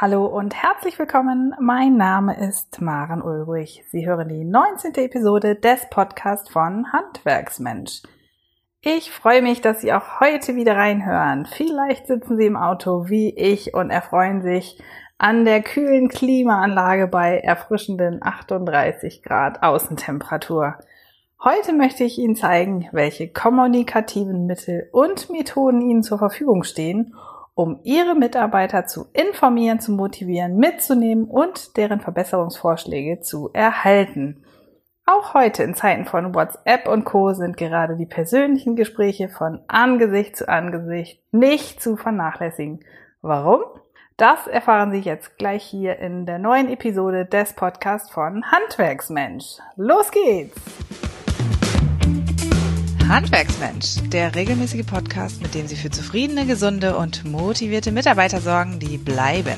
Hallo und herzlich willkommen. Mein Name ist Maren Ulrich. Sie hören die 19. Episode des Podcasts von Handwerksmensch. Ich freue mich, dass Sie auch heute wieder reinhören. Vielleicht sitzen Sie im Auto wie ich und erfreuen sich an der kühlen Klimaanlage bei erfrischenden 38 Grad Außentemperatur. Heute möchte ich Ihnen zeigen, welche kommunikativen Mittel und Methoden Ihnen zur Verfügung stehen, um Ihre Mitarbeiter zu informieren, zu motivieren, mitzunehmen und deren Verbesserungsvorschläge zu erhalten. Auch heute in Zeiten von WhatsApp und Co sind gerade die persönlichen Gespräche von Angesicht zu Angesicht nicht zu vernachlässigen. Warum? Das erfahren Sie jetzt gleich hier in der neuen Episode des Podcasts von Handwerksmensch. Los geht's! Handwerksmensch, der regelmäßige Podcast, mit dem Sie für zufriedene, gesunde und motivierte Mitarbeiter sorgen, die bleiben.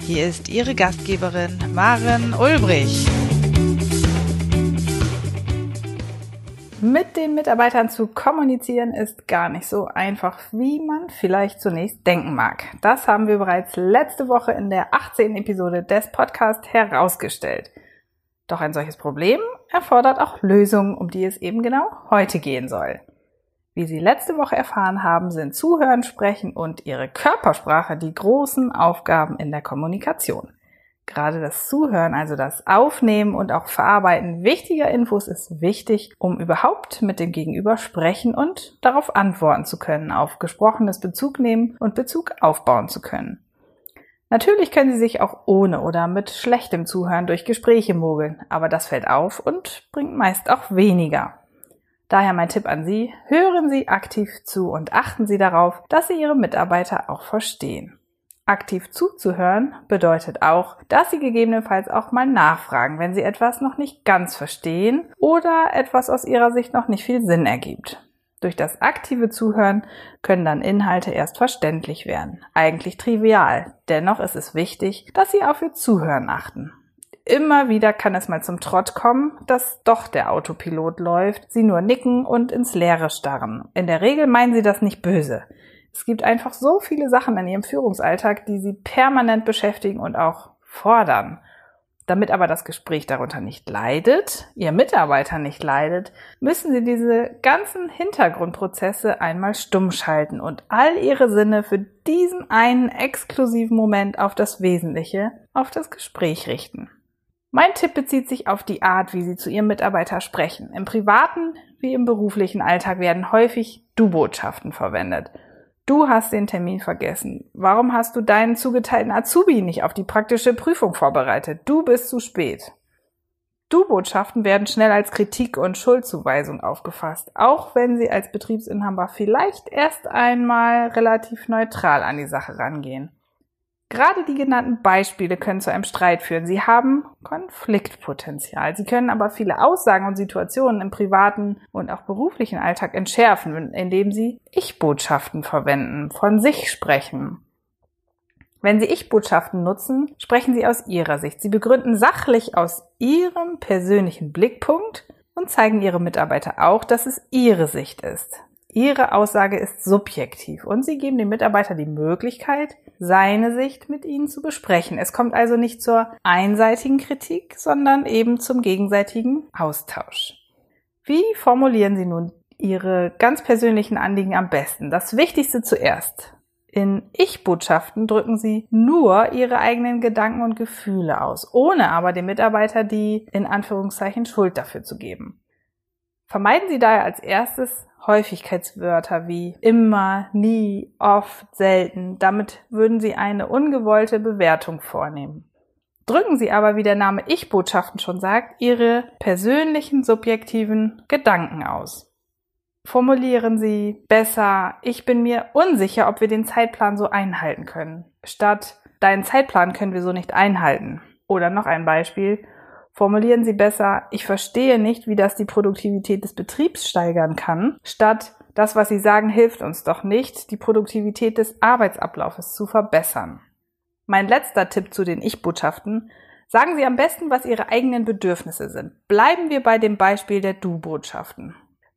Hier ist Ihre Gastgeberin Maren Ulbrich. Mit den Mitarbeitern zu kommunizieren ist gar nicht so einfach, wie man vielleicht zunächst denken mag. Das haben wir bereits letzte Woche in der 18. Episode des Podcasts herausgestellt. Doch ein solches Problem erfordert auch Lösungen, um die es eben genau heute gehen soll. Wie Sie letzte Woche erfahren haben, sind Zuhören, Sprechen und Ihre Körpersprache die großen Aufgaben in der Kommunikation. Gerade das Zuhören, also das Aufnehmen und auch Verarbeiten wichtiger Infos ist wichtig, um überhaupt mit dem Gegenüber sprechen und darauf antworten zu können, auf gesprochenes Bezug nehmen und Bezug aufbauen zu können. Natürlich können Sie sich auch ohne oder mit schlechtem Zuhören durch Gespräche mogeln, aber das fällt auf und bringt meist auch weniger. Daher mein Tipp an Sie, hören Sie aktiv zu und achten Sie darauf, dass Sie Ihre Mitarbeiter auch verstehen. Aktiv zuzuhören bedeutet auch, dass Sie gegebenenfalls auch mal nachfragen, wenn Sie etwas noch nicht ganz verstehen oder etwas aus Ihrer Sicht noch nicht viel Sinn ergibt. Durch das aktive Zuhören können dann Inhalte erst verständlich werden. Eigentlich trivial. Dennoch ist es wichtig, dass Sie auf Ihr Zuhören achten. Immer wieder kann es mal zum Trott kommen, dass doch der Autopilot läuft, Sie nur nicken und ins Leere starren. In der Regel meinen Sie das nicht böse. Es gibt einfach so viele Sachen in Ihrem Führungsalltag, die Sie permanent beschäftigen und auch fordern. Damit aber das Gespräch darunter nicht leidet, Ihr Mitarbeiter nicht leidet, müssen Sie diese ganzen Hintergrundprozesse einmal stumm schalten und all Ihre Sinne für diesen einen exklusiven Moment auf das Wesentliche, auf das Gespräch richten. Mein Tipp bezieht sich auf die Art, wie Sie zu Ihrem Mitarbeiter sprechen. Im privaten wie im beruflichen Alltag werden häufig Du-Botschaften verwendet. Du hast den Termin vergessen. Warum hast du deinen zugeteilten Azubi nicht auf die praktische Prüfung vorbereitet? Du bist zu spät. Du-Botschaften werden schnell als Kritik und Schuldzuweisung aufgefasst, auch wenn sie als Betriebsinhaber vielleicht erst einmal relativ neutral an die Sache rangehen. Gerade die genannten Beispiele können zu einem Streit führen. Sie haben Konfliktpotenzial. Sie können aber viele Aussagen und Situationen im privaten und auch beruflichen Alltag entschärfen, indem Sie Ich-Botschaften verwenden, von sich sprechen. Wenn Sie Ich-Botschaften nutzen, sprechen Sie aus Ihrer Sicht. Sie begründen sachlich aus Ihrem persönlichen Blickpunkt und zeigen Ihre Mitarbeiter auch, dass es Ihre Sicht ist. Ihre Aussage ist subjektiv und Sie geben dem Mitarbeiter die Möglichkeit, seine Sicht mit Ihnen zu besprechen. Es kommt also nicht zur einseitigen Kritik, sondern eben zum gegenseitigen Austausch. Wie formulieren Sie nun Ihre ganz persönlichen Anliegen am besten? Das Wichtigste zuerst. In Ich-Botschaften drücken Sie nur Ihre eigenen Gedanken und Gefühle aus, ohne aber dem Mitarbeiter die in Anführungszeichen Schuld dafür zu geben. Vermeiden Sie daher als erstes Häufigkeitswörter wie immer, nie, oft, selten. Damit würden Sie eine ungewollte Bewertung vornehmen. Drücken Sie aber, wie der Name Ich-Botschaften schon sagt, Ihre persönlichen subjektiven Gedanken aus. Formulieren Sie besser, ich bin mir unsicher, ob wir den Zeitplan so einhalten können, statt deinen Zeitplan können wir so nicht einhalten. Oder noch ein Beispiel, Formulieren Sie besser, ich verstehe nicht, wie das die Produktivität des Betriebs steigern kann, statt das, was Sie sagen, hilft uns doch nicht, die Produktivität des Arbeitsablaufes zu verbessern. Mein letzter Tipp zu den Ich-Botschaften. Sagen Sie am besten, was Ihre eigenen Bedürfnisse sind. Bleiben wir bei dem Beispiel der Du-Botschaften.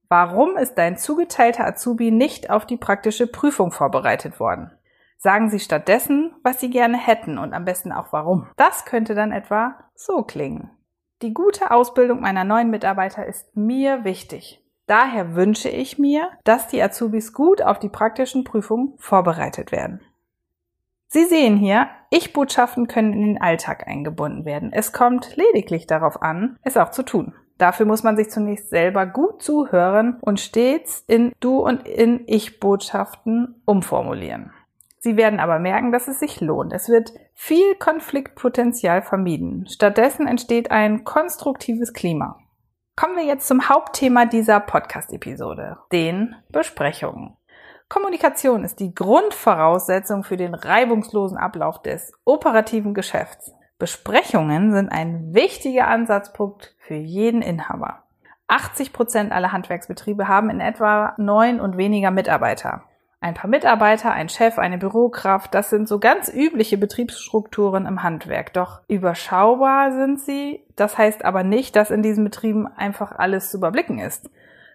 Warum ist dein zugeteilter Azubi nicht auf die praktische Prüfung vorbereitet worden? Sagen Sie stattdessen, was Sie gerne hätten und am besten auch warum. Das könnte dann etwa so klingen. Die gute Ausbildung meiner neuen Mitarbeiter ist mir wichtig. Daher wünsche ich mir, dass die Azubis gut auf die praktischen Prüfungen vorbereitet werden. Sie sehen hier, Ich-Botschaften können in den Alltag eingebunden werden. Es kommt lediglich darauf an, es auch zu tun. Dafür muss man sich zunächst selber gut zuhören und stets in Du und in Ich-Botschaften umformulieren. Sie werden aber merken, dass es sich lohnt. Es wird viel Konfliktpotenzial vermieden. Stattdessen entsteht ein konstruktives Klima. Kommen wir jetzt zum Hauptthema dieser Podcast-Episode, den Besprechungen. Kommunikation ist die Grundvoraussetzung für den reibungslosen Ablauf des operativen Geschäfts. Besprechungen sind ein wichtiger Ansatzpunkt für jeden Inhaber. 80 Prozent aller Handwerksbetriebe haben in etwa neun und weniger Mitarbeiter ein paar Mitarbeiter, ein Chef, eine Bürokraft, das sind so ganz übliche Betriebsstrukturen im Handwerk. Doch überschaubar sind sie, das heißt aber nicht, dass in diesen Betrieben einfach alles zu überblicken ist.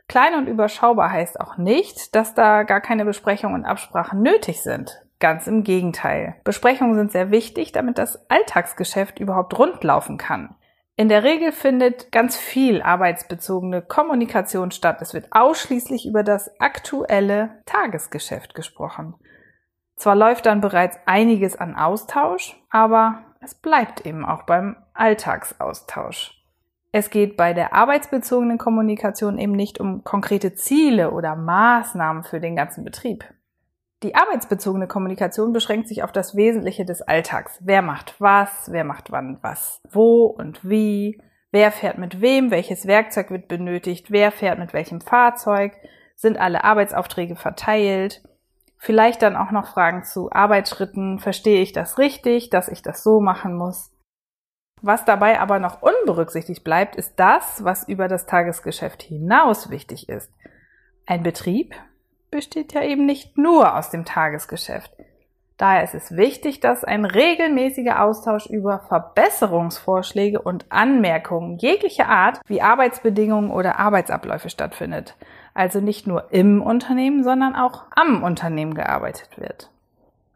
Klein und überschaubar heißt auch nicht, dass da gar keine Besprechungen und Absprachen nötig sind. Ganz im Gegenteil. Besprechungen sind sehr wichtig, damit das Alltagsgeschäft überhaupt rundlaufen kann. In der Regel findet ganz viel arbeitsbezogene Kommunikation statt. Es wird ausschließlich über das aktuelle Tagesgeschäft gesprochen. Zwar läuft dann bereits einiges an Austausch, aber es bleibt eben auch beim Alltagsaustausch. Es geht bei der arbeitsbezogenen Kommunikation eben nicht um konkrete Ziele oder Maßnahmen für den ganzen Betrieb. Die arbeitsbezogene Kommunikation beschränkt sich auf das Wesentliche des Alltags. Wer macht was, wer macht wann was, wo und wie, wer fährt mit wem, welches Werkzeug wird benötigt, wer fährt mit welchem Fahrzeug, sind alle Arbeitsaufträge verteilt, vielleicht dann auch noch Fragen zu Arbeitsschritten, verstehe ich das richtig, dass ich das so machen muss. Was dabei aber noch unberücksichtigt bleibt, ist das, was über das Tagesgeschäft hinaus wichtig ist. Ein Betrieb, besteht ja eben nicht nur aus dem Tagesgeschäft. Daher ist es wichtig, dass ein regelmäßiger Austausch über Verbesserungsvorschläge und Anmerkungen jeglicher Art wie Arbeitsbedingungen oder Arbeitsabläufe stattfindet. Also nicht nur im Unternehmen, sondern auch am Unternehmen gearbeitet wird.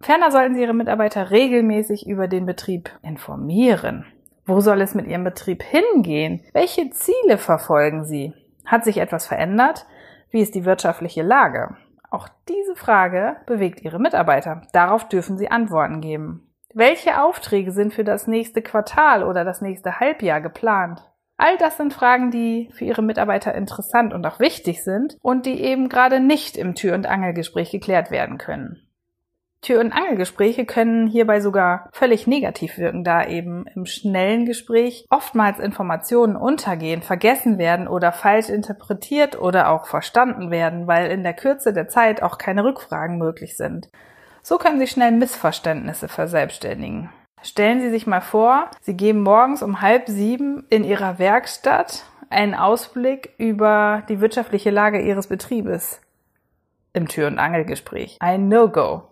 Ferner sollten Sie Ihre Mitarbeiter regelmäßig über den Betrieb informieren. Wo soll es mit Ihrem Betrieb hingehen? Welche Ziele verfolgen Sie? Hat sich etwas verändert? Wie ist die wirtschaftliche Lage? Auch diese Frage bewegt Ihre Mitarbeiter. Darauf dürfen Sie Antworten geben. Welche Aufträge sind für das nächste Quartal oder das nächste Halbjahr geplant? All das sind Fragen, die für Ihre Mitarbeiter interessant und auch wichtig sind und die eben gerade nicht im Tür- und Angelgespräch geklärt werden können. Tür- und Angelgespräche können hierbei sogar völlig negativ wirken, da eben im schnellen Gespräch oftmals Informationen untergehen, vergessen werden oder falsch interpretiert oder auch verstanden werden, weil in der Kürze der Zeit auch keine Rückfragen möglich sind. So können sich schnell Missverständnisse verselbstständigen. Stellen Sie sich mal vor, Sie geben morgens um halb sieben in Ihrer Werkstatt einen Ausblick über die wirtschaftliche Lage Ihres Betriebes im Tür- und Angelgespräch. Ein No-Go.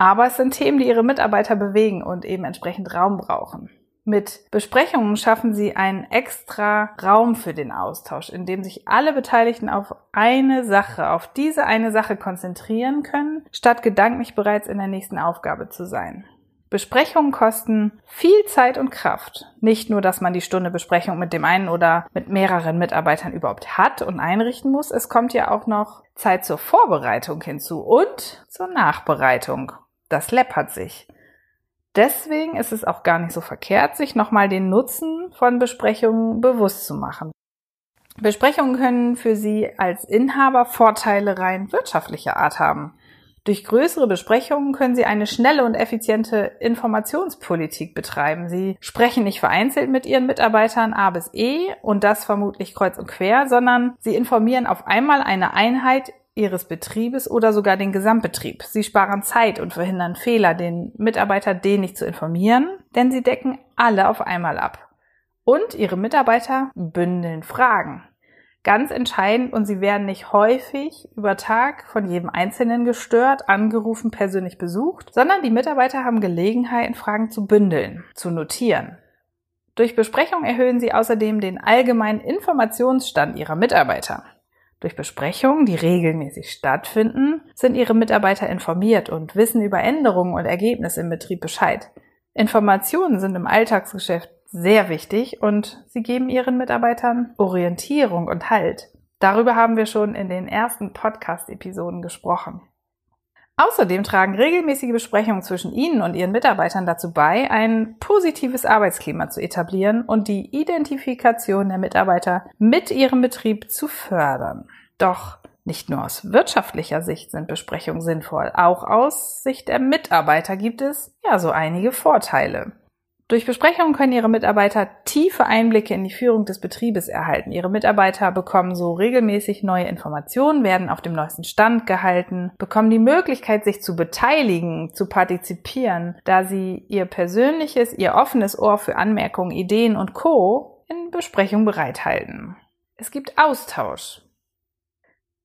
Aber es sind Themen, die ihre Mitarbeiter bewegen und eben entsprechend Raum brauchen. Mit Besprechungen schaffen sie einen extra Raum für den Austausch, in dem sich alle Beteiligten auf eine Sache, auf diese eine Sache konzentrieren können, statt gedanklich bereits in der nächsten Aufgabe zu sein. Besprechungen kosten viel Zeit und Kraft. Nicht nur, dass man die Stunde Besprechung mit dem einen oder mit mehreren Mitarbeitern überhaupt hat und einrichten muss, es kommt ja auch noch Zeit zur Vorbereitung hinzu und zur Nachbereitung das läppert sich. Deswegen ist es auch gar nicht so verkehrt, sich nochmal den Nutzen von Besprechungen bewusst zu machen. Besprechungen können für Sie als Inhaber Vorteile rein wirtschaftlicher Art haben. Durch größere Besprechungen können Sie eine schnelle und effiziente Informationspolitik betreiben. Sie sprechen nicht vereinzelt mit Ihren Mitarbeitern A bis E und das vermutlich kreuz und quer, sondern Sie informieren auf einmal eine Einheit ihres Betriebes oder sogar den Gesamtbetrieb. Sie sparen Zeit und verhindern Fehler, den Mitarbeiter den nicht zu informieren, denn sie decken alle auf einmal ab. Und ihre Mitarbeiter bündeln Fragen. Ganz entscheidend und sie werden nicht häufig über Tag von jedem Einzelnen gestört, angerufen, persönlich besucht, sondern die Mitarbeiter haben Gelegenheit, Fragen zu bündeln, zu notieren. Durch Besprechung erhöhen sie außerdem den allgemeinen Informationsstand ihrer Mitarbeiter. Durch Besprechungen, die regelmäßig stattfinden, sind Ihre Mitarbeiter informiert und wissen über Änderungen und Ergebnisse im Betrieb Bescheid. Informationen sind im Alltagsgeschäft sehr wichtig und sie geben Ihren Mitarbeitern Orientierung und Halt. Darüber haben wir schon in den ersten Podcast-Episoden gesprochen. Außerdem tragen regelmäßige Besprechungen zwischen Ihnen und Ihren Mitarbeitern dazu bei, ein positives Arbeitsklima zu etablieren und die Identifikation der Mitarbeiter mit Ihrem Betrieb zu fördern. Doch nicht nur aus wirtschaftlicher Sicht sind Besprechungen sinnvoll, auch aus Sicht der Mitarbeiter gibt es ja so einige Vorteile. Durch Besprechungen können Ihre Mitarbeiter tiefe Einblicke in die Führung des Betriebes erhalten. Ihre Mitarbeiter bekommen so regelmäßig neue Informationen, werden auf dem neuesten Stand gehalten, bekommen die Möglichkeit, sich zu beteiligen, zu partizipieren, da sie ihr persönliches, ihr offenes Ohr für Anmerkungen, Ideen und Co. in Besprechungen bereithalten. Es gibt Austausch.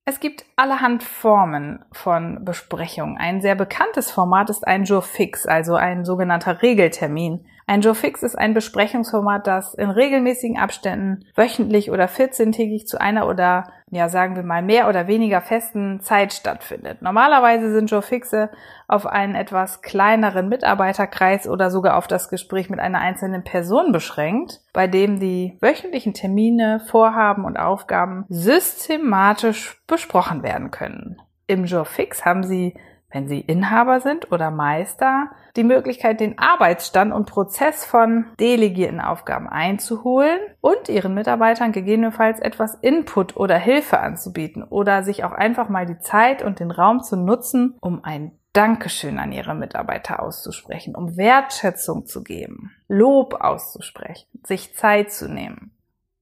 Es gibt allerhand Formen von Besprechungen. Ein sehr bekanntes Format ist ein Jour fix, also ein sogenannter Regeltermin. Ein Jour fix ist ein Besprechungsformat, das in regelmäßigen Abständen wöchentlich oder 14-tägig zu einer oder, ja, sagen wir mal, mehr oder weniger festen Zeit stattfindet. Normalerweise sind Jour fixe auf einen etwas kleineren Mitarbeiterkreis oder sogar auf das Gespräch mit einer einzelnen Person beschränkt, bei dem die wöchentlichen Termine, Vorhaben und Aufgaben systematisch besprochen werden können. Im Jour fix haben Sie wenn Sie Inhaber sind oder Meister, die Möglichkeit, den Arbeitsstand und Prozess von delegierten Aufgaben einzuholen und Ihren Mitarbeitern gegebenenfalls etwas Input oder Hilfe anzubieten oder sich auch einfach mal die Zeit und den Raum zu nutzen, um ein Dankeschön an Ihre Mitarbeiter auszusprechen, um Wertschätzung zu geben, Lob auszusprechen, sich Zeit zu nehmen.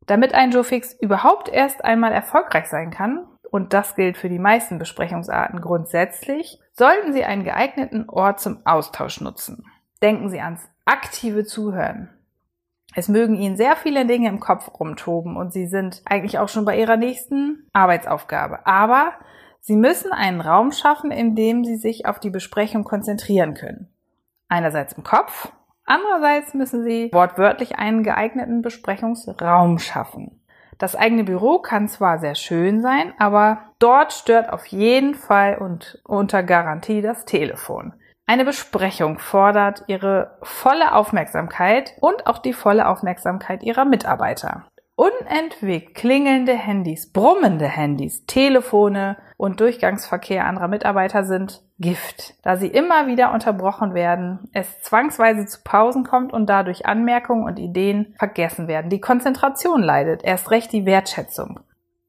Damit ein Joe Fix überhaupt erst einmal erfolgreich sein kann, und das gilt für die meisten Besprechungsarten grundsätzlich, sollten Sie einen geeigneten Ort zum Austausch nutzen. Denken Sie ans aktive Zuhören. Es mögen Ihnen sehr viele Dinge im Kopf rumtoben und Sie sind eigentlich auch schon bei Ihrer nächsten Arbeitsaufgabe. Aber Sie müssen einen Raum schaffen, in dem Sie sich auf die Besprechung konzentrieren können. Einerseits im Kopf, andererseits müssen Sie wortwörtlich einen geeigneten Besprechungsraum schaffen. Das eigene Büro kann zwar sehr schön sein, aber dort stört auf jeden Fall und unter Garantie das Telefon. Eine Besprechung fordert ihre volle Aufmerksamkeit und auch die volle Aufmerksamkeit ihrer Mitarbeiter. Unentwegt klingelnde Handys, brummende Handys, Telefone und Durchgangsverkehr anderer Mitarbeiter sind Gift, da sie immer wieder unterbrochen werden, es zwangsweise zu Pausen kommt und dadurch Anmerkungen und Ideen vergessen werden. Die Konzentration leidet, erst recht die Wertschätzung.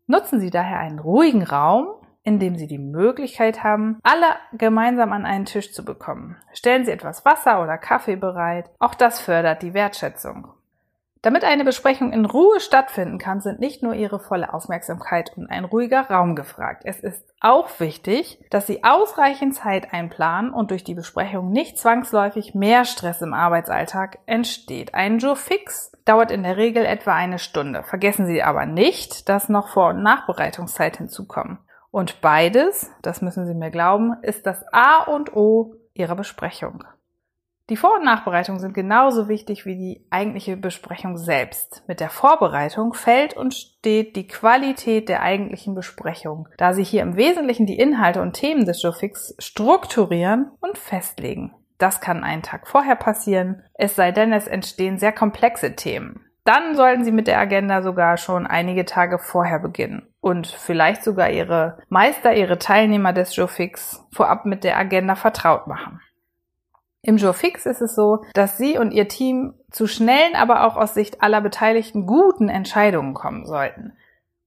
Nutzen Sie daher einen ruhigen Raum, in dem Sie die Möglichkeit haben, alle gemeinsam an einen Tisch zu bekommen. Stellen Sie etwas Wasser oder Kaffee bereit. Auch das fördert die Wertschätzung. Damit eine Besprechung in Ruhe stattfinden kann, sind nicht nur Ihre volle Aufmerksamkeit und ein ruhiger Raum gefragt. Es ist auch wichtig, dass Sie ausreichend Zeit einplanen und durch die Besprechung nicht zwangsläufig mehr Stress im Arbeitsalltag entsteht. Ein Jour fix dauert in der Regel etwa eine Stunde. Vergessen Sie aber nicht, dass noch Vor- und Nachbereitungszeit hinzukommen. Und beides, das müssen Sie mir glauben, ist das A und O Ihrer Besprechung. Die Vor- und Nachbereitung sind genauso wichtig wie die eigentliche Besprechung selbst. Mit der Vorbereitung fällt und steht die Qualität der eigentlichen Besprechung, da sie hier im Wesentlichen die Inhalte und Themen des Showfix strukturieren und festlegen. Das kann einen Tag vorher passieren, es sei denn, es entstehen sehr komplexe Themen. Dann sollten Sie mit der Agenda sogar schon einige Tage vorher beginnen und vielleicht sogar Ihre Meister, Ihre Teilnehmer des Showfix vorab mit der Agenda vertraut machen. Im Jour fix ist es so, dass Sie und Ihr Team zu schnellen, aber auch aus Sicht aller Beteiligten guten Entscheidungen kommen sollten.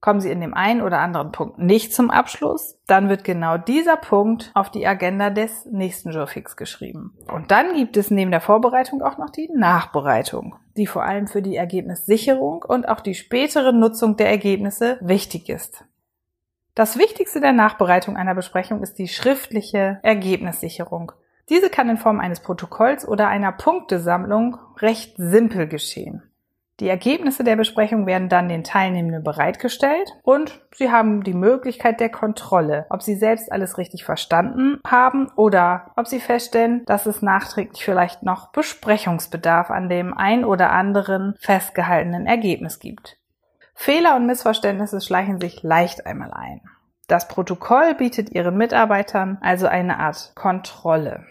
Kommen Sie in dem einen oder anderen Punkt nicht zum Abschluss, dann wird genau dieser Punkt auf die Agenda des nächsten Jour fix geschrieben. Und dann gibt es neben der Vorbereitung auch noch die Nachbereitung, die vor allem für die Ergebnissicherung und auch die spätere Nutzung der Ergebnisse wichtig ist. Das Wichtigste der Nachbereitung einer Besprechung ist die schriftliche Ergebnissicherung. Diese kann in Form eines Protokolls oder einer Punktesammlung recht simpel geschehen. Die Ergebnisse der Besprechung werden dann den Teilnehmenden bereitgestellt und sie haben die Möglichkeit der Kontrolle, ob sie selbst alles richtig verstanden haben oder ob sie feststellen, dass es nachträglich vielleicht noch Besprechungsbedarf an dem ein oder anderen festgehaltenen Ergebnis gibt. Fehler und Missverständnisse schleichen sich leicht einmal ein. Das Protokoll bietet Ihren Mitarbeitern also eine Art Kontrolle.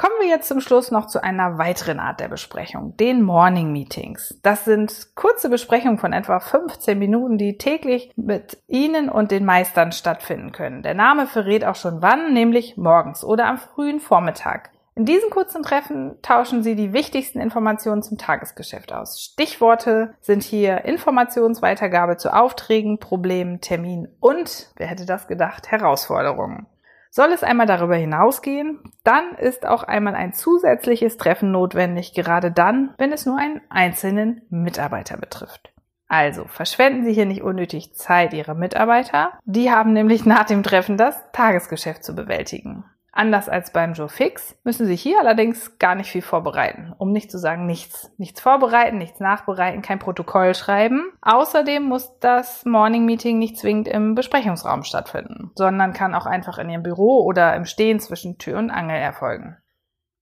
Kommen wir jetzt zum Schluss noch zu einer weiteren Art der Besprechung, den Morning Meetings. Das sind kurze Besprechungen von etwa 15 Minuten, die täglich mit Ihnen und den Meistern stattfinden können. Der Name verrät auch schon wann, nämlich morgens oder am frühen Vormittag. In diesen kurzen Treffen tauschen Sie die wichtigsten Informationen zum Tagesgeschäft aus. Stichworte sind hier Informationsweitergabe zu Aufträgen, Problemen, Terminen und, wer hätte das gedacht, Herausforderungen. Soll es einmal darüber hinausgehen, dann ist auch einmal ein zusätzliches Treffen notwendig, gerade dann, wenn es nur einen einzelnen Mitarbeiter betrifft. Also verschwenden Sie hier nicht unnötig Zeit Ihrer Mitarbeiter. Die haben nämlich nach dem Treffen das Tagesgeschäft zu bewältigen. Anders als beim Joe Fix müssen Sie hier allerdings gar nicht viel vorbereiten, um nicht zu sagen nichts. Nichts vorbereiten, nichts nachbereiten, kein Protokoll schreiben. Außerdem muss das Morning Meeting nicht zwingend im Besprechungsraum stattfinden, sondern kann auch einfach in Ihrem Büro oder im Stehen zwischen Tür und Angel erfolgen.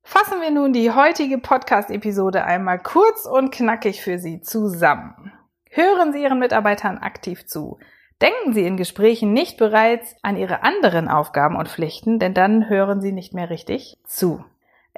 Fassen wir nun die heutige Podcast-Episode einmal kurz und knackig für Sie zusammen. Hören Sie Ihren Mitarbeitern aktiv zu. Denken Sie in Gesprächen nicht bereits an Ihre anderen Aufgaben und Pflichten, denn dann hören Sie nicht mehr richtig zu.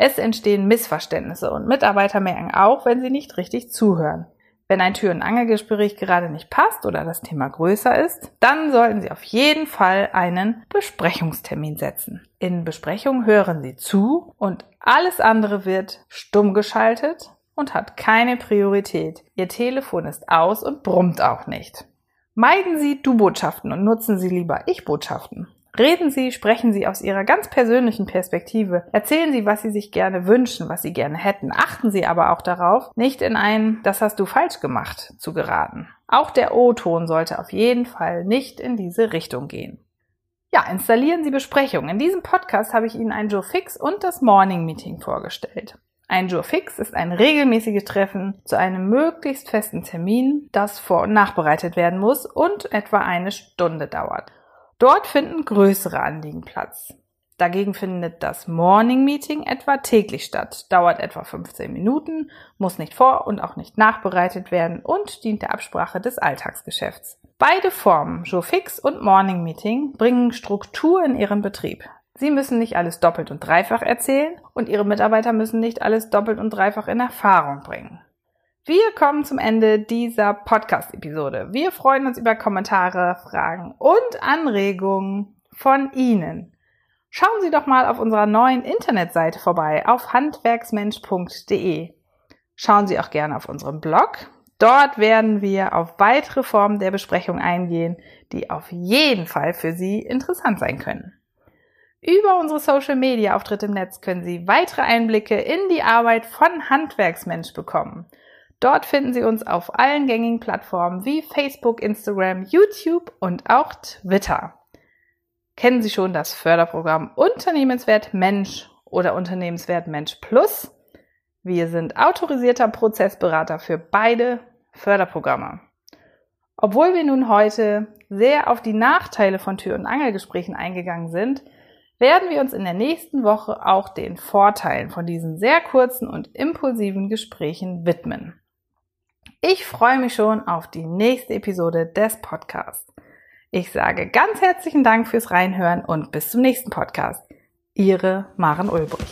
Es entstehen Missverständnisse und Mitarbeiter merken auch, wenn sie nicht richtig zuhören. Wenn ein Tür- und Angelgespräch gerade nicht passt oder das Thema größer ist, dann sollten Sie auf jeden Fall einen Besprechungstermin setzen. In Besprechungen hören Sie zu und alles andere wird stumm geschaltet und hat keine Priorität. Ihr Telefon ist aus und brummt auch nicht. Meiden Sie Du-Botschaften und nutzen Sie lieber Ich-Botschaften. Reden Sie, sprechen Sie aus Ihrer ganz persönlichen Perspektive. Erzählen Sie, was Sie sich gerne wünschen, was Sie gerne hätten. Achten Sie aber auch darauf, nicht in ein Das hast du falsch gemacht zu geraten. Auch der O-Ton sollte auf jeden Fall nicht in diese Richtung gehen. Ja, installieren Sie Besprechungen. In diesem Podcast habe ich Ihnen ein Joe Fix und das Morning Meeting vorgestellt. Ein Jour fix ist ein regelmäßiges Treffen zu einem möglichst festen Termin, das vor- und nachbereitet werden muss und etwa eine Stunde dauert. Dort finden größere Anliegen Platz. Dagegen findet das Morning Meeting etwa täglich statt, dauert etwa 15 Minuten, muss nicht vor- und auch nicht nachbereitet werden und dient der Absprache des Alltagsgeschäfts. Beide Formen, Jour fix und Morning Meeting, bringen Struktur in ihren Betrieb. Sie müssen nicht alles doppelt und dreifach erzählen und Ihre Mitarbeiter müssen nicht alles doppelt und dreifach in Erfahrung bringen. Wir kommen zum Ende dieser Podcast-Episode. Wir freuen uns über Kommentare, Fragen und Anregungen von Ihnen. Schauen Sie doch mal auf unserer neuen Internetseite vorbei auf handwerksmensch.de. Schauen Sie auch gerne auf unserem Blog. Dort werden wir auf weitere Formen der Besprechung eingehen, die auf jeden Fall für Sie interessant sein können. Über unsere Social Media Auftritte im Netz können Sie weitere Einblicke in die Arbeit von Handwerksmensch bekommen. Dort finden Sie uns auf allen gängigen Plattformen wie Facebook, Instagram, YouTube und auch Twitter. Kennen Sie schon das Förderprogramm Unternehmenswert Mensch oder Unternehmenswert Mensch Plus? Wir sind autorisierter Prozessberater für beide Förderprogramme. Obwohl wir nun heute sehr auf die Nachteile von Tür- und Angelgesprächen eingegangen sind, werden wir uns in der nächsten Woche auch den Vorteilen von diesen sehr kurzen und impulsiven Gesprächen widmen. Ich freue mich schon auf die nächste Episode des Podcasts. Ich sage ganz herzlichen Dank fürs Reinhören und bis zum nächsten Podcast. Ihre Maren Ulbrich.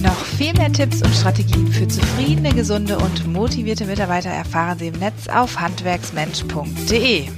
Noch viel mehr Tipps und Strategien für zufriedene, gesunde und motivierte Mitarbeiter erfahren Sie im Netz auf handwerksmensch.de.